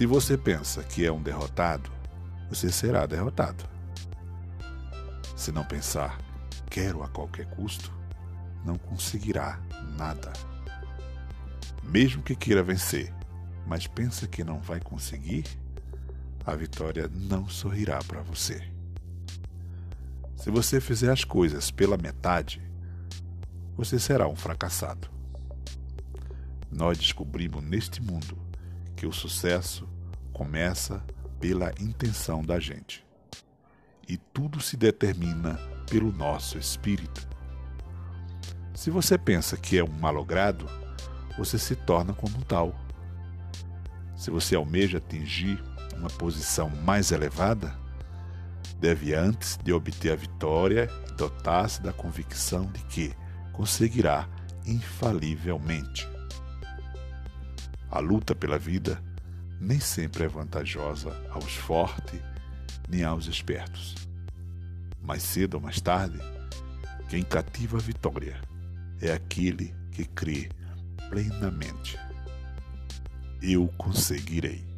Se você pensa que é um derrotado, você será derrotado. Se não pensar, quero a qualquer custo, não conseguirá nada. Mesmo que queira vencer, mas pensa que não vai conseguir, a vitória não sorrirá para você. Se você fizer as coisas pela metade, você será um fracassado. Nós descobrimos neste mundo que o sucesso começa pela intenção da gente. E tudo se determina pelo nosso espírito. Se você pensa que é um malogrado, você se torna como tal. Se você almeja atingir uma posição mais elevada, deve antes de obter a vitória dotar-se da convicção de que conseguirá infalivelmente. A luta pela vida nem sempre é vantajosa aos fortes nem aos espertos. Mais cedo ou mais tarde, quem cativa a vitória é aquele que crê plenamente. Eu conseguirei.